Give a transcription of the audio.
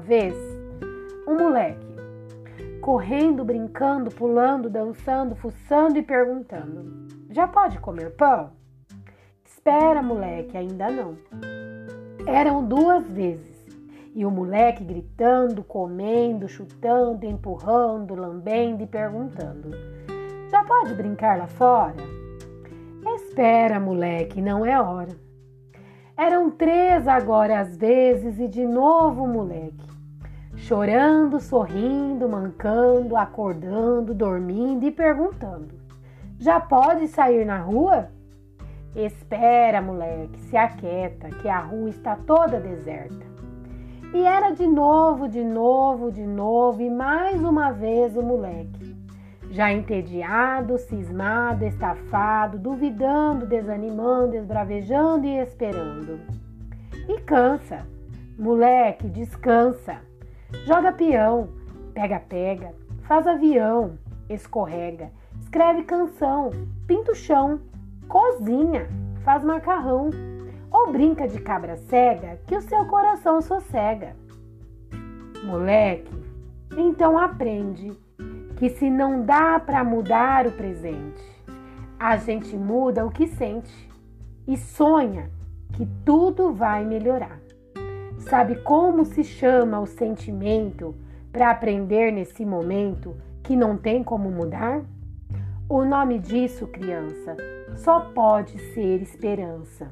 vez, um moleque, correndo, brincando, pulando, dançando, fuçando e perguntando: Já pode comer pão? Espera, moleque, ainda não. Eram duas vezes. E o moleque gritando, comendo, chutando, empurrando, lambendo e perguntando: Já pode brincar lá fora? Espera, moleque, não é hora. Eram três agora às vezes e de novo o moleque. Chorando, sorrindo, mancando, acordando, dormindo e perguntando: Já pode sair na rua? Espera, moleque, se aquieta, que a rua está toda deserta. E era de novo, de novo, de novo, e mais uma vez o moleque. Já entediado, cismado, estafado, duvidando, desanimando, esbravejando e esperando. E cansa. Moleque, descansa. Joga peão, pega-pega, faz avião, escorrega, escreve canção, pinta o chão, cozinha, faz macarrão ou brinca de cabra cega que o seu coração sossega. Moleque, então aprende que se não dá para mudar o presente, a gente muda o que sente e sonha que tudo vai melhorar. Sabe como se chama o sentimento para aprender nesse momento que não tem como mudar? O nome disso, criança, só pode ser esperança.